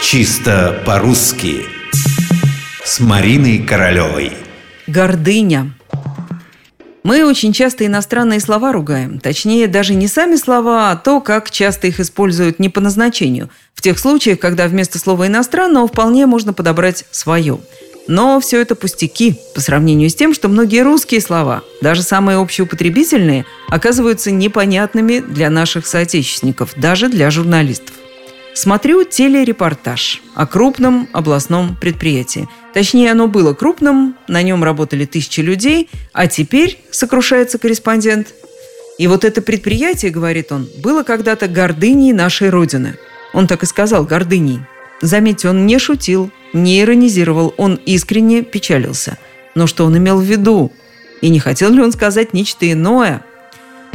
Чисто по-русски С Мариной Королевой Гордыня мы очень часто иностранные слова ругаем. Точнее, даже не сами слова, а то, как часто их используют не по назначению. В тех случаях, когда вместо слова «иностранного» вполне можно подобрать свое. Но все это пустяки по сравнению с тем, что многие русские слова, даже самые общеупотребительные, оказываются непонятными для наших соотечественников, даже для журналистов. Смотрю телерепортаж о крупном областном предприятии. Точнее, оно было крупным, на нем работали тысячи людей, а теперь, сокрушается корреспондент, и вот это предприятие, говорит он, было когда-то гордыней нашей Родины. Он так и сказал, гордыней. Заметьте, он не шутил, не иронизировал, он искренне печалился. Но что он имел в виду? И не хотел ли он сказать нечто иное?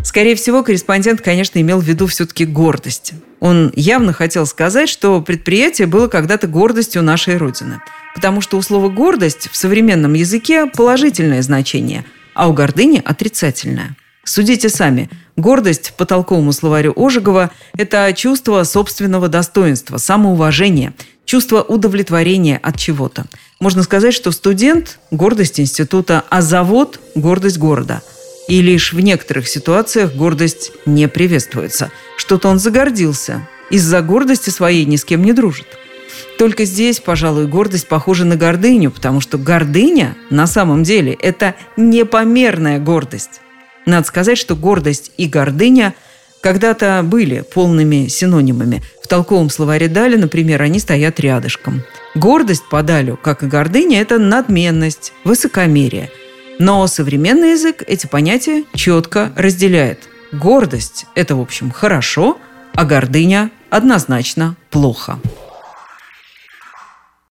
Скорее всего, корреспондент, конечно, имел в виду все-таки гордость. Он явно хотел сказать, что предприятие было когда-то гордостью нашей Родины. Потому что у слова «гордость» в современном языке положительное значение, а у гордыни – отрицательное. Судите сами. Гордость, по толковому словарю Ожегова, это чувство собственного достоинства, самоуважения – чувство удовлетворения от чего-то. Можно сказать, что студент – гордость института, а завод – гордость города. И лишь в некоторых ситуациях гордость не приветствуется. Что-то он загордился. Из-за гордости своей ни с кем не дружит. Только здесь, пожалуй, гордость похожа на гордыню, потому что гордыня на самом деле – это непомерная гордость. Надо сказать, что гордость и гордыня – когда-то были полными синонимами. В толковом словаре Дали, например, они стоят рядышком. Гордость по Далю, как и гордыня, это надменность, высокомерие. Но современный язык эти понятия четко разделяет. Гордость – это, в общем, хорошо, а гордыня – однозначно плохо.